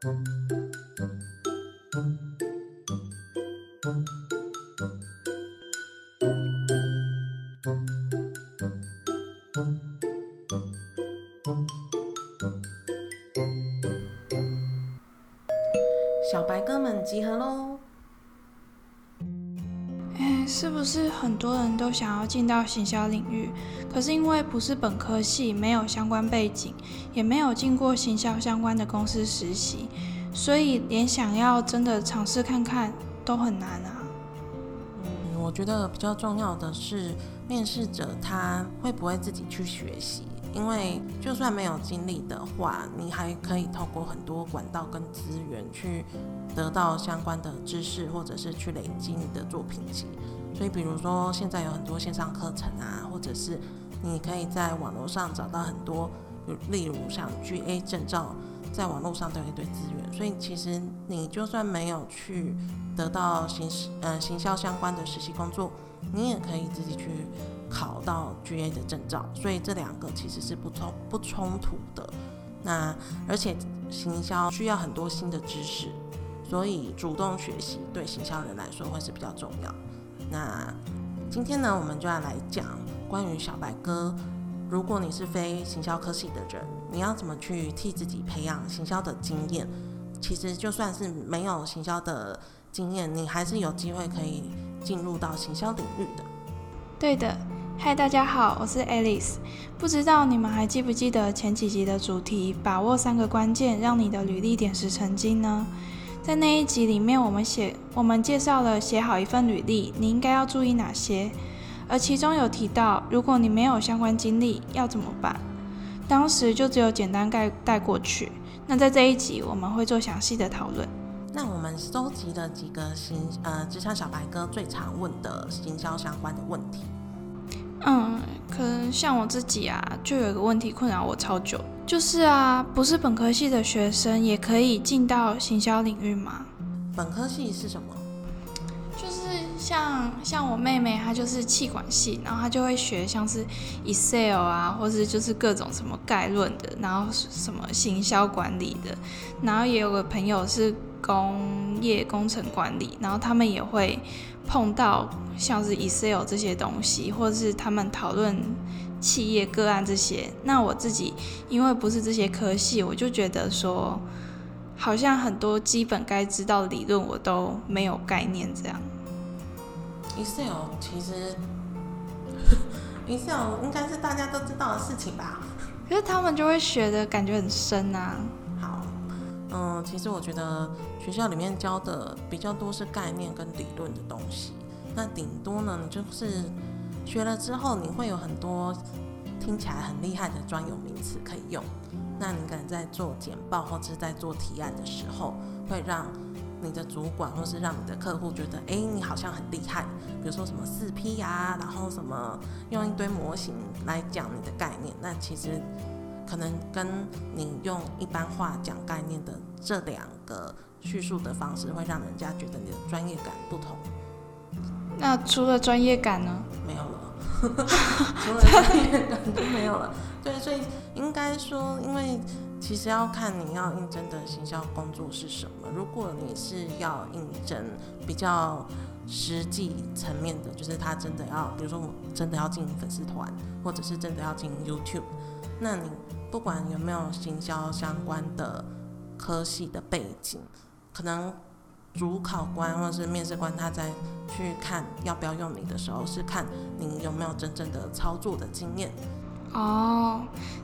小白哥们集合喽！哎，是不是很多人都想要进到行销领域？可是因为不是本科系，没有相关背景，也没有进过行销相关的公司实习，所以连想要真的尝试看看都很难啊。嗯，我觉得比较重要的是，面试者他会不会自己去学习？因为就算没有经历的话，你还可以透过很多管道跟资源去得到相关的知识，或者是去累积你的作品集。所以，比如说现在有很多线上课程啊，或者是你可以在网络上找到很多，例如像 GA 证照，在网络上都有一堆资源。所以，其实你就算没有去得到行呃行销相关的实习工作，你也可以自己去。考到 GA 的证照，所以这两个其实是不冲不冲突的。那而且行销需要很多新的知识，所以主动学习对行销人来说会是比较重要。那今天呢，我们就要来讲关于小白哥，如果你是非行销科系的人，你要怎么去替自己培养行销的经验？其实就算是没有行销的经验，你还是有机会可以进入到行销领域的。对的。嗨，大家好，我是 Alice。不知道你们还记不记得前几集的主题？把握三个关键，让你的履历点石成金呢？在那一集里面，我们写我们介绍了写好一份履历，你应该要注意哪些？而其中有提到，如果你没有相关经历，要怎么办？当时就只有简单概带过去。那在这一集，我们会做详细的讨论。那我们收集了几个行呃职场小白哥最常问的行销相关的问题。嗯，可能像我自己啊，就有一个问题困扰我超久，就是啊，不是本科系的学生也可以进到行销领域吗？本科系是什么？就是像像我妹妹，她就是气管系，然后她就会学像是 Excel 啊，或是就是各种什么概论的，然后什么行销管理的，然后也有个朋友是工业工程管理，然后他们也会。碰到像是 Excel 这些东西，或者是他们讨论企业个案这些，那我自己因为不是这些科系，我就觉得说，好像很多基本该知道的理论我都没有概念这样。Excel 其实 Excel 应该是大家都知道的事情吧？可是他们就会学的感觉很深啊。嗯，其实我觉得。学校里面教的比较多是概念跟理论的东西，那顶多呢，你就是学了之后，你会有很多听起来很厉害的专有名词可以用。那你可能在做简报或者是在做提案的时候，会让你的主管或是让你的客户觉得，哎，你好像很厉害。比如说什么四 P 啊，然后什么用一堆模型来讲你的概念，那其实可能跟你用一般话讲概念的这两个。叙述的方式会让人家觉得你的专业感不同。那除了专业感呢？没有了，除了专业感就没有了。对，所以应该说，因为其实要看你要应征的行销工作是什么。如果你是要应征比较实际层面的，就是他真的要，比如说我真的要进粉丝团，或者是真的要进 YouTube，那你不管有没有行销相关的科系的背景。可能主考官或者是面试官，他在去看要不要用你的时候，是看你有没有真正的操作的经验。哦，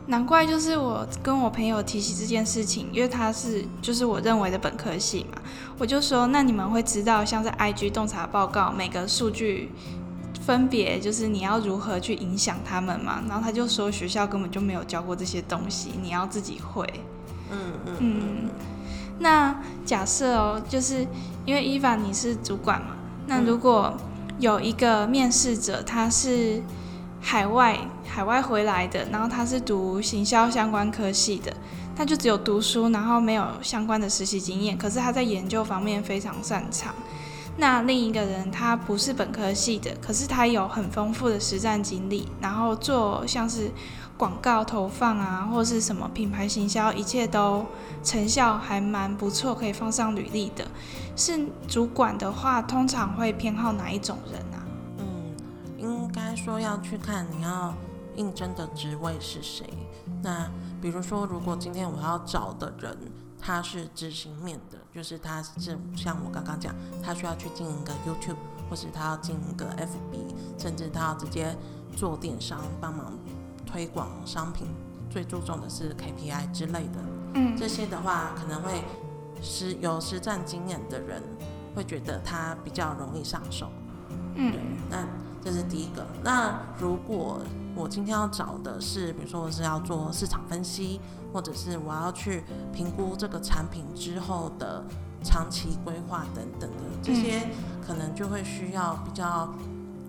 难怪就是我跟我朋友提起这件事情，因为他是就是我认为的本科系嘛，我就说那你们会知道像是 IG 洞察报告每个数据分别就是你要如何去影响他们嘛？然后他就说学校根本就没有教过这些东西，你要自己会。嗯嗯嗯。那假设哦，就是因为伊凡你是主管嘛，那如果有一个面试者，他是海外海外回来的，然后他是读行销相关科系的，他就只有读书，然后没有相关的实习经验，可是他在研究方面非常擅长。那另一个人他不是本科系的，可是他有很丰富的实战经历，然后做像是。广告投放啊，或是什么品牌行销，一切都成效还蛮不错，可以放上履历的。是主管的话，通常会偏好哪一种人啊？嗯，应该说要去看你要应征的职位是谁。那比如说，如果今天我要找的人，他是执行面的，就是他是像我刚刚讲，他需要去经营一个 YouTube，或是他要经营一个 FB，甚至他要直接做电商，帮忙推广商品，最注重的是 KPI 之类的。嗯，这些的话可能会实有实战经验的人会觉得他比较容易上手。嗯，对，那这是第一个。那如果我今天要找的是，比如说我是要做市场分析，或者是我要去评估这个产品之后的长期规划等等的，这些可能就会需要比较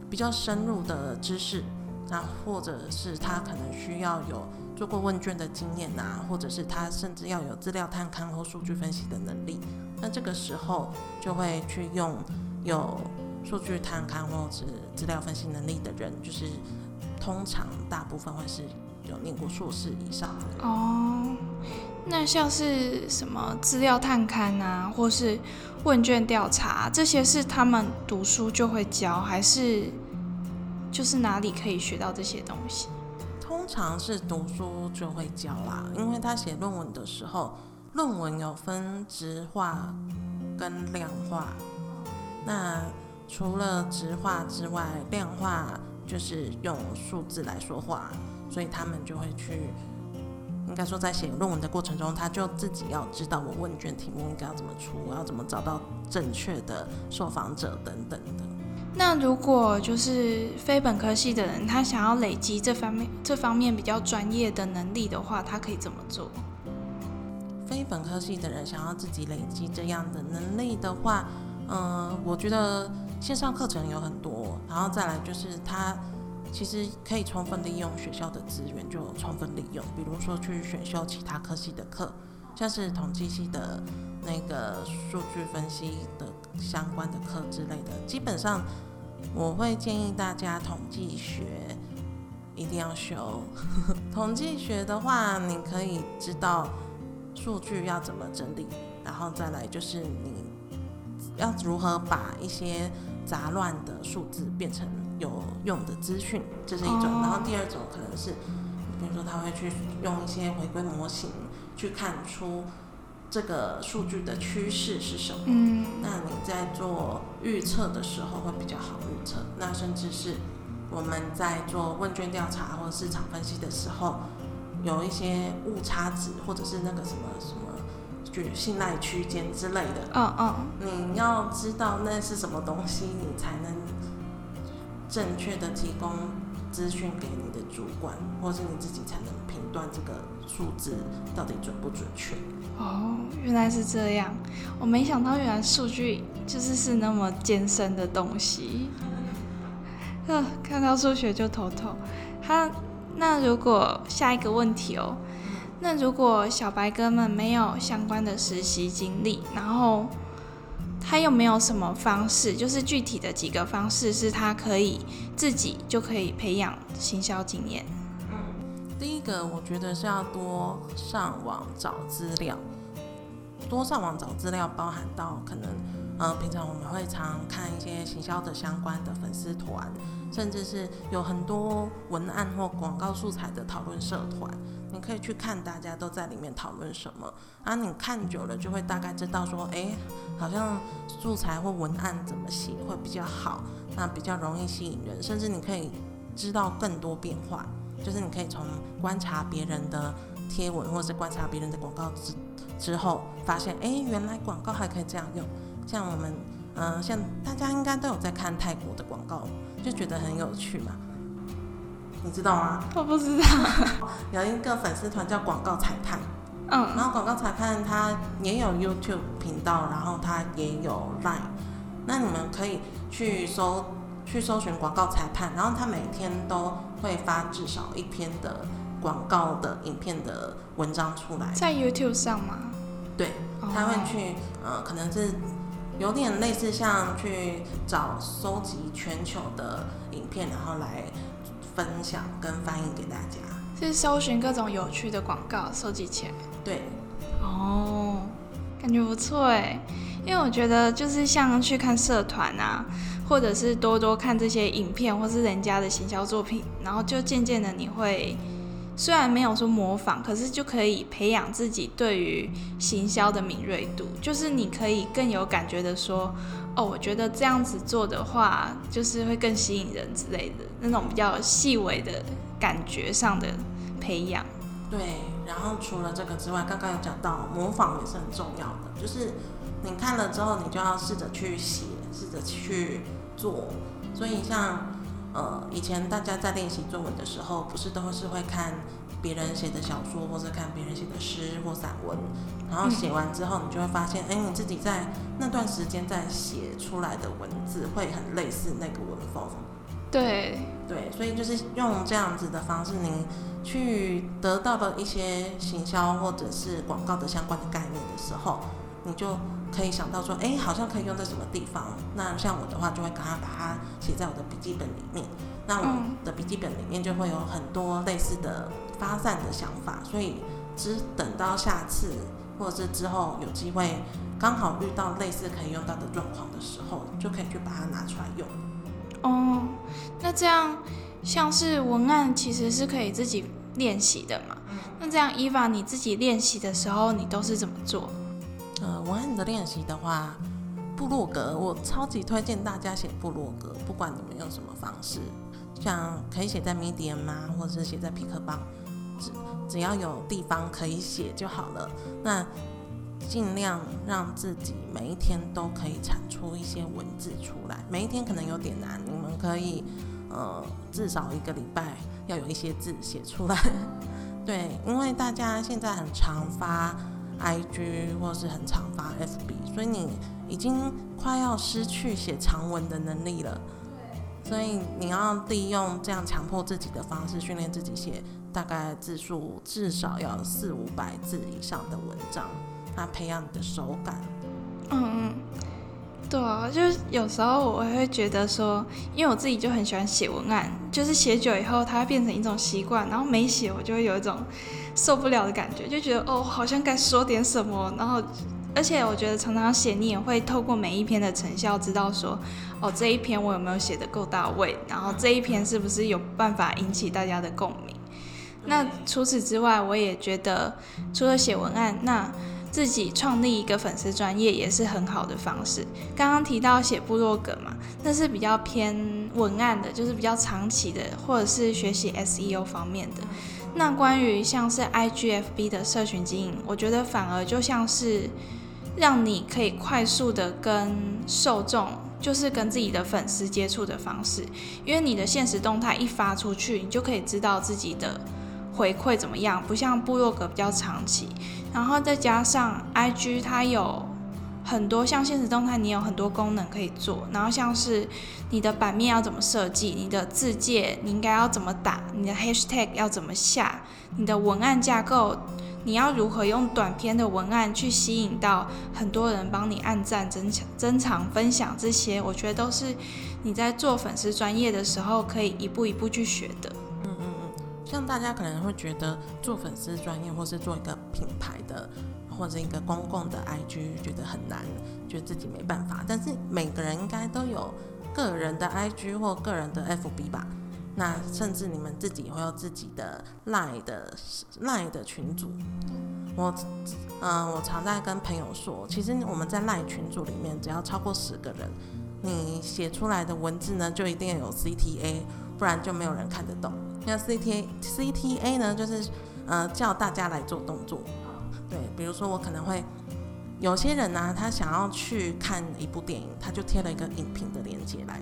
比较深入的知识，那或者是他可能需要有做过问卷的经验啊，或者是他甚至要有资料探勘或数据分析的能力。那这个时候就会去用有数据探勘或者是资料分析能力的人，就是通常大部分会是有念过硕士以上的人。哦，那像是什么资料探勘啊，或是问卷调查，这些是他们读书就会教，还是就是哪里可以学到这些东西？通常是读书就会教啦，因为他写论文的时候，论文有分直化跟量化。那除了直话之外，量化就是用数字来说话，所以他们就会去，应该说在写论文的过程中，他就自己要知道我问卷题目应该要怎么出，我要怎么找到正确的受访者等等的。那如果就是非本科系的人，他想要累积这方面这方面比较专业的能力的话，他可以怎么做？非本科系的人想要自己累积这样的能力的话，嗯、我觉得线上课程有很多，然后再来就是他其实可以充分利用学校的资源，就充分利用，比如说去选修其他科系的课，像是统计系的那个数据分析的相关的课之类的，基本上我会建议大家统计学一定要修。统计学的话，你可以知道数据要怎么整理，然后再来就是你要如何把一些杂乱的数字变成有用的资讯，这是一种。哦然后第二种可能是，比如说他会去用一些回归模型去看出这个数据的趋势是什么。嗯，那你在做预测的时候会比较好预测。那甚至是我们在做问卷调查或者市场分析的时候，有一些误差值或者是那个什么什么具信赖区间之类的，嗯嗯，你要知道那是什么东西，你才能正确的提供资讯给你的主管，或是你自己才能评断这个数字到底准不准确。哦，原来是这样，我没想到原来数据就是是那么艰深的东西。呃，看到数学就头痛。他那如果下一个问题哦，那如果小白哥们没有相关的实习经历，然后他有没有什么方式，就是具体的几个方式，是他可以自己就可以培养行销经验？第一个，我觉得是要多上网找资料，多上网找资料，包含到可能，呃，平常我们会常看一些行销的相关的粉丝团，甚至是有很多文案或广告素材的讨论社团，你可以去看大家都在里面讨论什么，啊，你看久了就会大概知道说，诶，好像素材或文案怎么写会比较好，那比较容易吸引人，甚至你可以知道更多变化。就是你可以从观察别人的贴文，或是观察别人的广告之之后，发现哎，诶原来广告还可以这样用。像我们，嗯、像大家应该都有在看泰国的广告，就觉得很有趣嘛。你知道吗？我不知道。有一个粉丝团叫广告裁判，嗯然嗯后广告裁判他也有 YouTube 频道，然后他也有 Line，那你们可以去搜去搜寻广告裁判，然后他每天都会发至少一篇的广告的影片的文章出来。在 YouTube 上吗？对，他会去呃，可能是有点类似像去找收集全球的影片，然后来分享跟翻译给大家。是搜寻各种有趣的广告收集起来。对，哦，感觉不错哎，因为我觉得就是像去看社团啊，或者是多多看这些影片，或是人家的行销作品，然后就渐渐的你会。虽然没有说模仿，可是就可以培养自己对于行销的敏锐度，就是你可以更有感觉的说，哦，我觉得这样子做的话，就是会更吸引人之类的那种比较细微的感觉上的培养。对，然后除了这个之外，刚刚有讲到模仿也是很重要的，就是你看了之后，你就要试着去写，试着去做。所以像。呃，以前大家在练习作文的时候，不是都是会看别人写的小说，或者看别人写的诗或散文，然后写完之后，你就会发现，哎，你自己在那段时间在写出来的文字会很类似那个文风。对对，所以就是用这样子的方式，你去得到的一些行销或者是广告的相关的概念的时候，你就。可以想到说，哎，好像可以用在什么地方？那像我的话，就会赶快把它写在我的笔记本里面。那我的笔记本里面就会有很多类似的发散的想法，所以只等到下次或者是之后有机会，刚好遇到类似可以用到的状况的时候，就可以去把它拿出来用。哦，那这样像是文案其实是可以自己练习的嘛？那这样伊娃你自己练习的时候，你都是怎么做？呃，文案的练习的话，部落格我超级推荐大家写部落格，不管你们用什么方式，像可以写在 Medium 啊，或者是写在皮克邦，只只要有地方可以写就好了。那尽量让自己每一天都可以产出一些文字出来，每一天可能有点难，你们可以呃至少一个礼拜要有一些字写出来。对，因为大家现在很常发。I G 或是很常发 F B，所以你已经快要失去写长文的能力了。所以你要利用这样强迫自己的方式训练自己写大概字数至少要四五百字以上的文章，那培养你的手感。嗯嗯。对啊，就是有时候我会觉得说，因为我自己就很喜欢写文案，就是写久以后它会变成一种习惯，然后没写我就会有一种受不了的感觉，就觉得哦，好像该说点什么。然后，而且我觉得常常写你也会透过每一篇的成效知道说，哦，这一篇我有没有写的够到位，然后这一篇是不是有办法引起大家的共鸣。那除此之外，我也觉得除了写文案，那自己创立一个粉丝专业也是很好的方式。刚刚提到写部落格嘛，那是比较偏文案的，就是比较长期的，或者是学习 SEO 方面的。那关于像是 IGFB 的社群经营，我觉得反而就像是让你可以快速的跟受众，就是跟自己的粉丝接触的方式。因为你的现实动态一发出去，你就可以知道自己的回馈怎么样，不像部落格比较长期。然后再加上 IG，它有很多像现实动态，你有很多功能可以做。然后像是你的版面要怎么设计，你的字界你应该要怎么打，你的 Hashtag 要怎么下，你的文案架构，你要如何用短篇的文案去吸引到很多人帮你按赞、增强、增长、分享这些，我觉得都是你在做粉丝专业的时候可以一步一步去学的。嗯嗯嗯像大家可能会觉得做粉丝专业，或是做一个品牌的，或者一个公共的 IG，觉得很难，觉得自己没办法。但是每个人应该都有个人的 IG 或个人的 FB 吧？那甚至你们自己会有自己的 Line 的 Line 的群组。我，嗯，我常在跟朋友说，其实我们在 Line 群组里面，只要超过十个人，你写出来的文字呢，就一定要有 CTA，不然就没有人看得懂。那 C T A C T A 呢，就是呃叫大家来做动作，对，比如说我可能会有些人呢，他想要去看一部电影，他就贴了一个影评的链接来，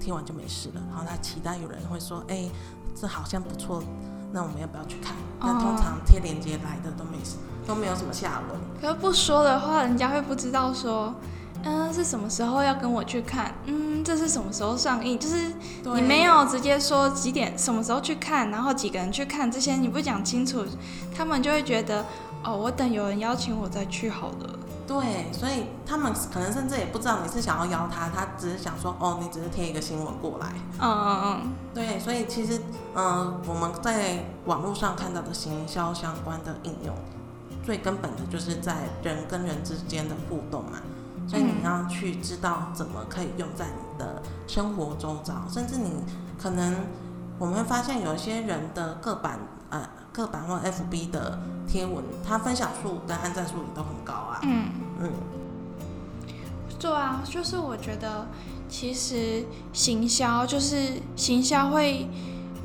听完就没事了。然后他期待有人会说，哎，这好像不错，那我们要不要去看？但通常贴链接来的都没事，都没有什么下文。可是不说的话，人家会不知道说。嗯，是什么时候要跟我去看？嗯，这是什么时候上映？就是你没有直接说几点、什么时候去看，然后几个人去看，这些你不讲清楚，他们就会觉得哦，我等有人邀请我再去好了。对，所以他们可能甚至也不知道你是想要邀他，他只是想说，哦，你只是贴一个新闻过来。嗯嗯嗯。对，所以其实，嗯，我们在网络上看到的行销相关的应用，最根本的就是在人跟人之间的互动嘛。所以你要去知道怎么可以用在你的生活周遭，甚至你可能我们会发现有一些人的个版呃个版或 FB 的贴文，它分享数跟按赞数也都很高啊。嗯嗯，对啊，就是我觉得其实行销就是行销会。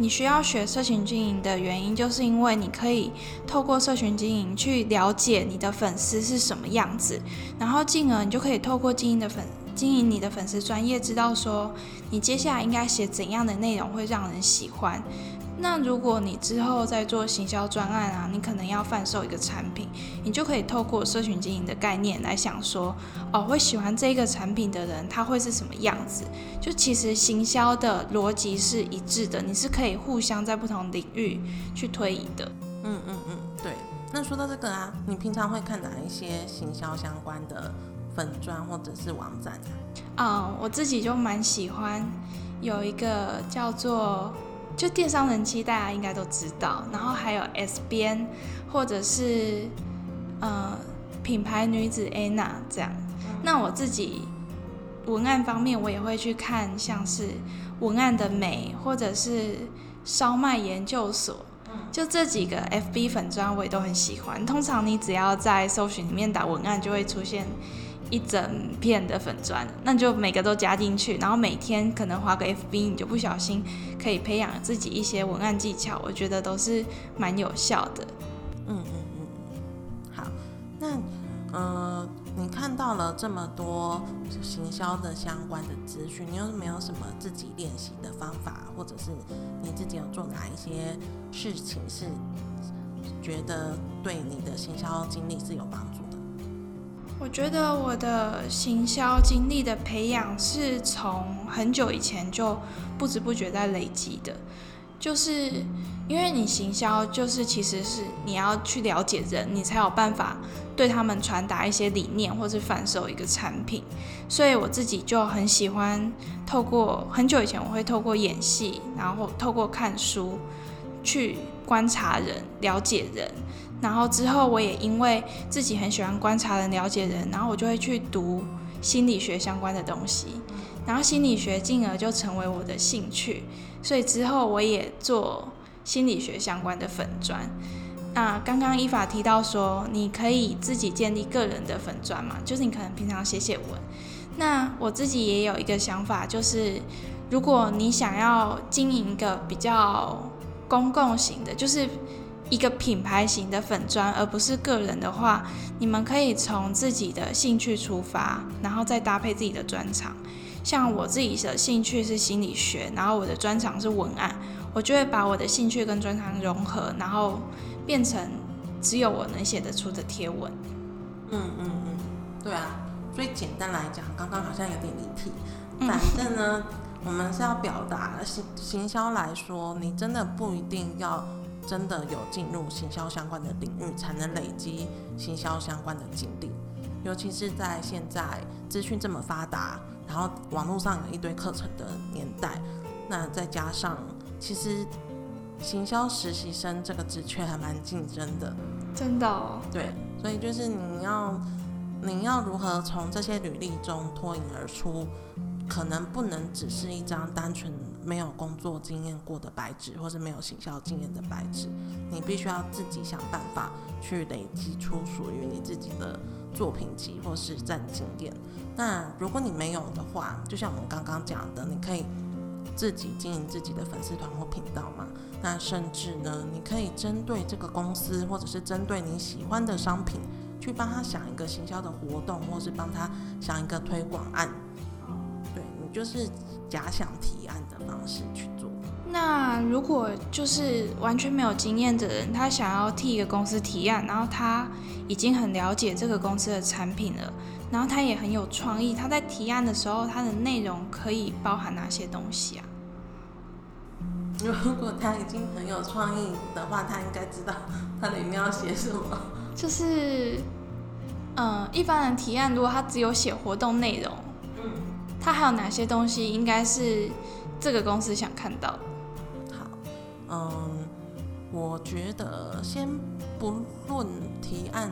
你需要学社群经营的原因，就是因为你可以透过社群经营去了解你的粉丝是什么样子，然后进而你就可以透过经营的粉经营你的粉丝专业，知道说你接下来应该写怎样的内容会让人喜欢。那如果你之后在做行销专案啊，你可能要贩售一个产品，你就可以透过社群经营的概念来想说，哦，会喜欢这个产品的人他会是什么样子？就其实行销的逻辑是一致的，你是可以互相在不同领域去推移的。嗯嗯嗯，对。那说到这个啊，你平常会看哪一些行销相关的粉砖或者是网站啊？啊，我自己就蛮喜欢有一个叫做。就电商人气，大家应该都知道。然后还有 S 边，或者是呃品牌女子 Anna 这样。那我自己文案方面，我也会去看，像是文案的美，或者是烧麦研究所，就这几个 FB 粉砖，我也都很喜欢。通常你只要在搜寻里面打文案，就会出现。一整片的粉砖，那就每个都加进去，然后每天可能划个 FB，你就不小心可以培养自己一些文案技巧，我觉得都是蛮有效的。嗯嗯嗯，好，那呃，你看到了这么多行销的相关的资讯，你有没有什么自己练习的方法，或者是你自己有做哪一些事情是觉得对你的行销经历是有帮助？我觉得我的行销经历的培养是从很久以前就不知不觉在累积的，就是因为你行销就是其实是你要去了解人，你才有办法对他们传达一些理念或是贩售一个产品，所以我自己就很喜欢透过很久以前我会透过演戏，然后透过看书去观察人，了解人。然后之后，我也因为自己很喜欢观察人、了解人，然后我就会去读心理学相关的东西，然后心理学进而就成为我的兴趣，所以之后我也做心理学相关的粉砖。那刚刚依法提到说，你可以自己建立个人的粉砖嘛，就是你可能平常写写文。那我自己也有一个想法，就是如果你想要经营一个比较公共型的，就是。一个品牌型的粉砖，而不是个人的话，你们可以从自己的兴趣出发，然后再搭配自己的专长。像我自己的兴趣是心理学，然后我的专长是文案，我就会把我的兴趣跟专长融合，然后变成只有我能写得出的贴文。嗯嗯嗯，对啊。所以简单来讲，刚刚好像有点离题。反正呢，我们是要表达行行销来说，你真的不一定要。真的有进入行销相关的领域，才能累积行销相关的经历。尤其是在现在资讯这么发达，然后网络上有一堆课程的年代，那再加上其实行销实习生这个职缺还蛮竞争的。真的。对，所以就是你要你要如何从这些履历中脱颖而出，可能不能只是一张单纯。没有工作经验过的白纸，或是没有行销经验的白纸，你必须要自己想办法去累积出属于你自己的作品集或是战经验。那如果你没有的话，就像我们刚刚讲的，你可以自己经营自己的粉丝团或频道嘛。那甚至呢，你可以针对这个公司，或者是针对你喜欢的商品，去帮他想一个行销的活动，或是帮他想一个推广案。就是假想提案的。方式去做。那如果就是完全没有经验的人，他想要替一个公司提案，然后他已经很了解这个公司的产品了，然后他也很有创意，他在提案的时候，他的内容可以包含哪些东西啊？如果他已经很有创意的话，他应该知道他里面要写什么。就是，嗯，一般人提案如果他只有写活动内容，它，还有哪些东西应该是这个公司想看到的？好，嗯，我觉得先不论提案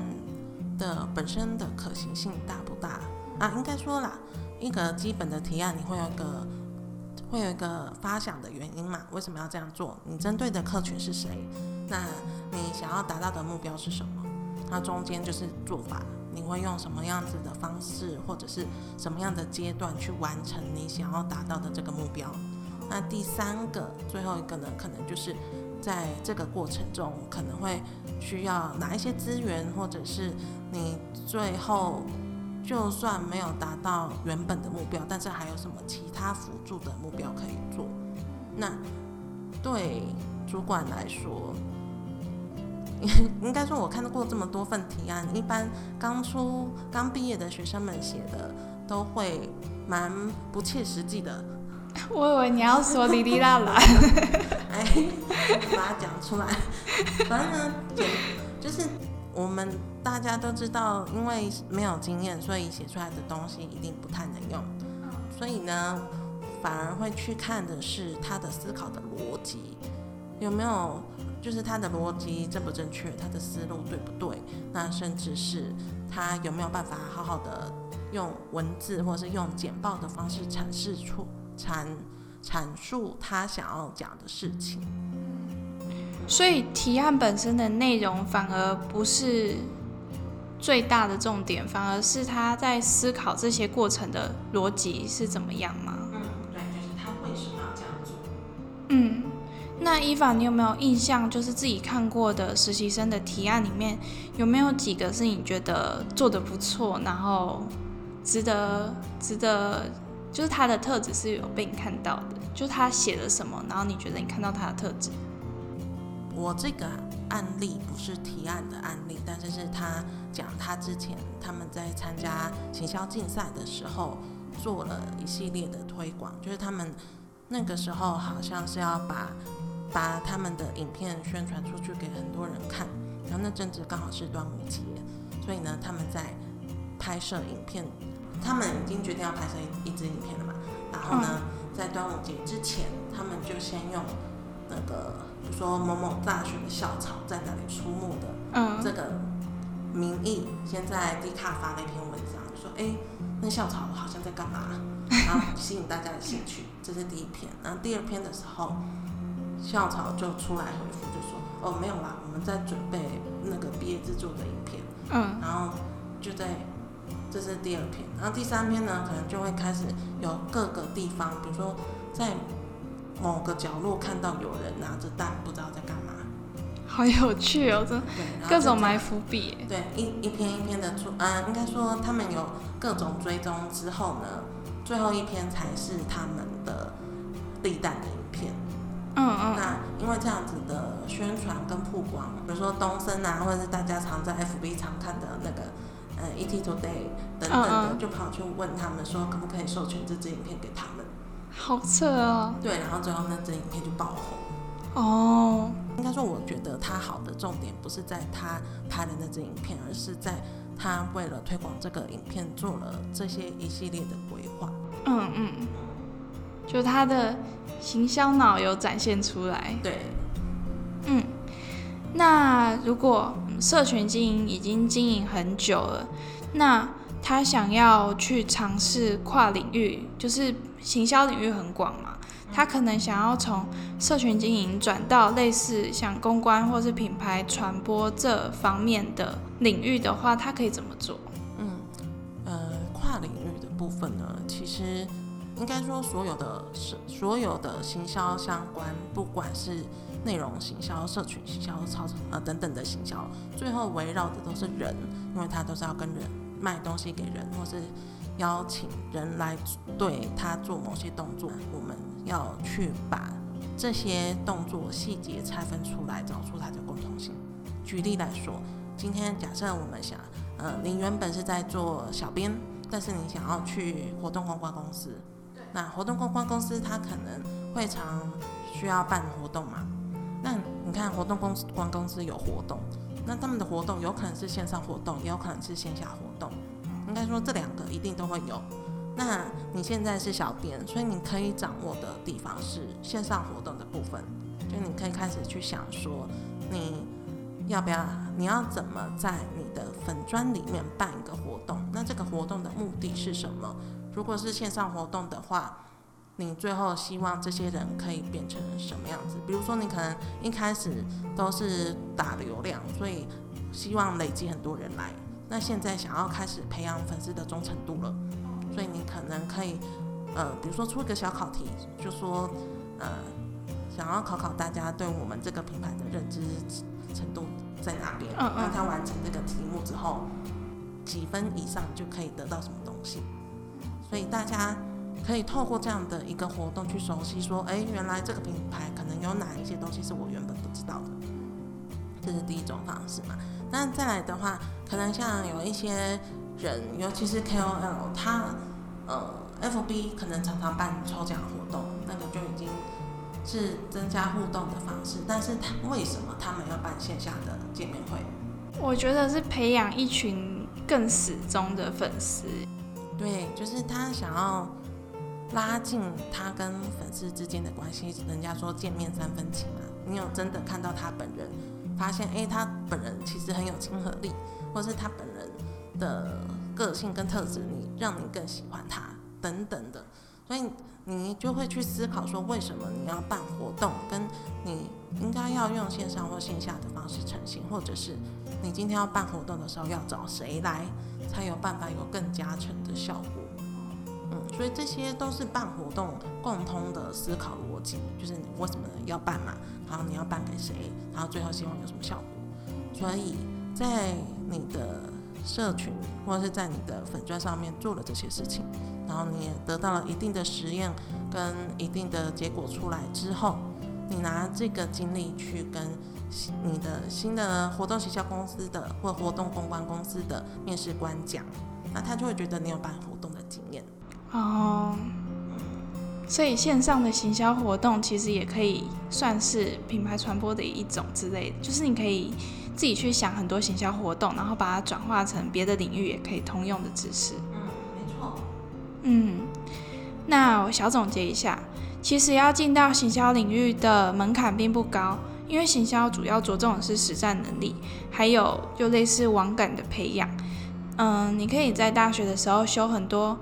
的本身的可行性大不大啊，应该说啦，一个基本的提案你会有一个会有一个发想的原因嘛？为什么要这样做？你针对的客群是谁？那你想要达到的目标是什么？那中间就是做法，你会用什么样子的方式，或者是什么样的阶段去完成你想要达到的这个目标？那第三个，最后一个呢，可能就是在这个过程中可能会需要哪一些资源，或者是你最后就算没有达到原本的目标，但是还有什么其他辅助的目标可以做？那对主管来说。应该说，我看到过这么多份提案，一般刚出、刚毕业的学生们写的都会蛮不切实际的。我以为你要说滴滴啦啦，哎，把它讲出来。反正呢，就是我们大家都知道，因为没有经验，所以写出来的东西一定不太能用。所以呢，反而会去看的是他的思考的逻辑有没有。就是他的逻辑正不正确，他的思路对不对？那甚至是他有没有办法好好的用文字或者是用简报的方式阐释出阐阐述他想要讲的事情。所以提案本身的内容反而不是最大的重点，反而是他在思考这些过程的逻辑是怎么样吗？嗯，对，就是他为什么要这样做？嗯。那伊凡，你有没有印象？就是自己看过的实习生的提案里面，有没有几个是你觉得做的不错，然后值得值得，就是他的特质是有被你看到的？就他写了什么，然后你觉得你看到他的特质？我这个案例不是提案的案例，但是是他讲他之前他们在参加行销竞赛的时候做了一系列的推广，就是他们那个时候好像是要把。把他们的影片宣传出去给很多人看，然后那阵子刚好是端午节，所以呢，他们在拍摄影片，他们已经决定要拍摄一一支影片了嘛。然后呢，在端午节之前，他们就先用那个，比如说某某大学的校草在哪里出没的这个名义，先在 D 卡发了一篇文章，说哎，那校草好像在干嘛，然后吸引大家的兴趣。这是第一篇，然后第二篇的时候。校草就出来回复，就说：“哦，没有啦，我们在准备那个毕业制作的影片。”嗯，然后就在这是第二篇，然后第三篇呢，可能就会开始有各个地方，比如说在某个角落看到有人拿着蛋，不知道在干嘛。好有趣哦，这各种埋伏笔。对，一一篇一篇的出，嗯，应该说他们有各种追踪之后呢，最后一篇才是他们的立蛋的影片。嗯嗯，那因为这样子的宣传跟曝光，比如说东森啊，或者是大家常在 FB 常看的那个，呃，ET Today 等等的，就跑去问他们说，可不可以授权这支影片给他们？好扯哦。对，然后最后那支影片就爆红。哦。应该说，我觉得他好的重点不是在他拍的那支影片，而是在他为了推广这个影片做了这些一系列的规划。嗯嗯。就他的行销脑有展现出来。对，嗯，那如果社群经营已经经营很久了，那他想要去尝试跨领域，就是行销领域很广嘛，他可能想要从社群经营转到类似像公关或是品牌传播这方面的领域的话，他可以怎么做？嗯，呃，跨领域的部分呢，其实。应该说，所有的是所有的行销相关，不管是内容行销、社群行销、超呃等等的行销，最后围绕的都是人，因为他都是要跟人卖东西给人，或是邀请人来对他做某些动作。我们要去把这些动作细节拆分出来，找出它的共同性。举例来说，今天假设我们想，呃，您原本是在做小编，但是你想要去活动公关公司。那活动公关公司，它可能会常需要办活动嘛？那你看活动公关公司有活动，那他们的活动有可能是线上活动，也有可能是线下活动。应该说这两个一定都会有。那你现在是小编，所以你可以掌握的地方是线上活动的部分，就你可以开始去想说，你要不要，你要怎么在你的粉砖里面办一个活动？那这个活动的目的是什么？如果是线上活动的话，你最后希望这些人可以变成什么样子？比如说，你可能一开始都是打流量，所以希望累积很多人来。那现在想要开始培养粉丝的忠诚度了，所以你可能可以，呃，比如说出一个小考题，就说，呃，想要考考大家对我们这个品牌的认知程度在哪边？让他完成这个题目之后，几分以上就可以得到什么东西？所以大家可以透过这样的一个活动去熟悉，说，哎，原来这个品牌可能有哪一些东西是我原本不知道的，这是第一种方式嘛。那再来的话，可能像有一些人，尤其是 KOL，他呃，FB 可能常常办抽奖活动，那个就已经是增加互动的方式。但是他为什么他们要办线下的见面会？我觉得是培养一群更死忠的粉丝。对，就是他想要拉近他跟粉丝之间的关系。人家说见面三分情嘛，你有真的看到他本人？发现哎，他本人其实很有亲和力，或是他本人的个性跟特质，你让你更喜欢他等等的，所以你就会去思考说，为什么你要办活动，跟你应该要用线上或线下的方式呈现，或者是你今天要办活动的时候要找谁来，才有办法有更加成的效果。嗯，所以这些都是办活动共通的思考逻辑，就是你为什么要办嘛，然后你要办给谁，然后最后希望有什么效果。所以在你的社群或者是在你的粉钻上面做了这些事情，然后你也得到了一定的实验跟一定的结果出来之后，你拿这个经历去跟你的新的活动行销公司的或活动公关公司的面试官讲，那他就会觉得你有办活动的经验。哦，所以线上的行销活动其实也可以算是品牌传播的一种之类的，就是你可以自己去想很多行销活动，然后把它转化成别的领域也可以通用的知识。嗯，没错。嗯，那我小总结一下，其实要进到行销领域的门槛并不高，因为行销主要着重的是实战能力，还有就类似网感的培养。嗯，你可以在大学的时候修很多。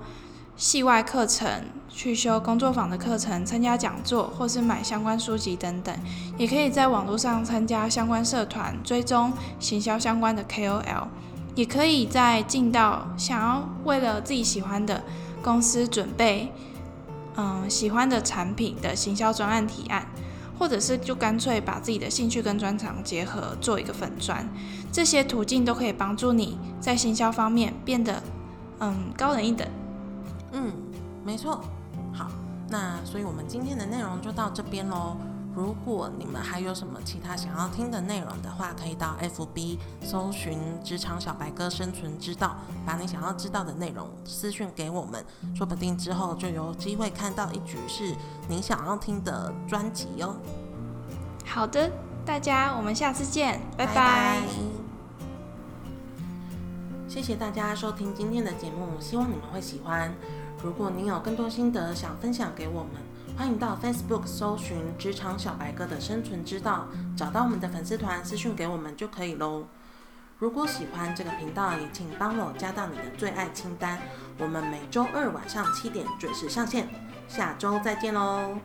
系外课程，去修工作坊的课程，参加讲座，或是买相关书籍等等，也可以在网络上参加相关社团，追踪行销相关的 KOL，也可以在进到想要为了自己喜欢的公司准备，嗯，喜欢的产品的行销专案提案，或者是就干脆把自己的兴趣跟专长结合做一个粉砖，这些途径都可以帮助你在行销方面变得嗯高人一等。嗯，没错。好，那所以我们今天的内容就到这边喽。如果你们还有什么其他想要听的内容的话，可以到 FB 搜寻“职场小白哥生存之道”，把你想要知道的内容私讯给我们，说不定之后就有机会看到一局是你想要听的专辑哦。好的，大家，我们下次见，拜拜。谢谢大家收听今天的节目，希望你们会喜欢。如果您有更多心得想分享给我们，欢迎到 Facebook 搜寻“职场小白哥的生存之道”，找到我们的粉丝团私讯给我们就可以喽。如果喜欢这个频道，也请帮我加到你的最爱清单。我们每周二晚上七点准时上线，下周再见喽。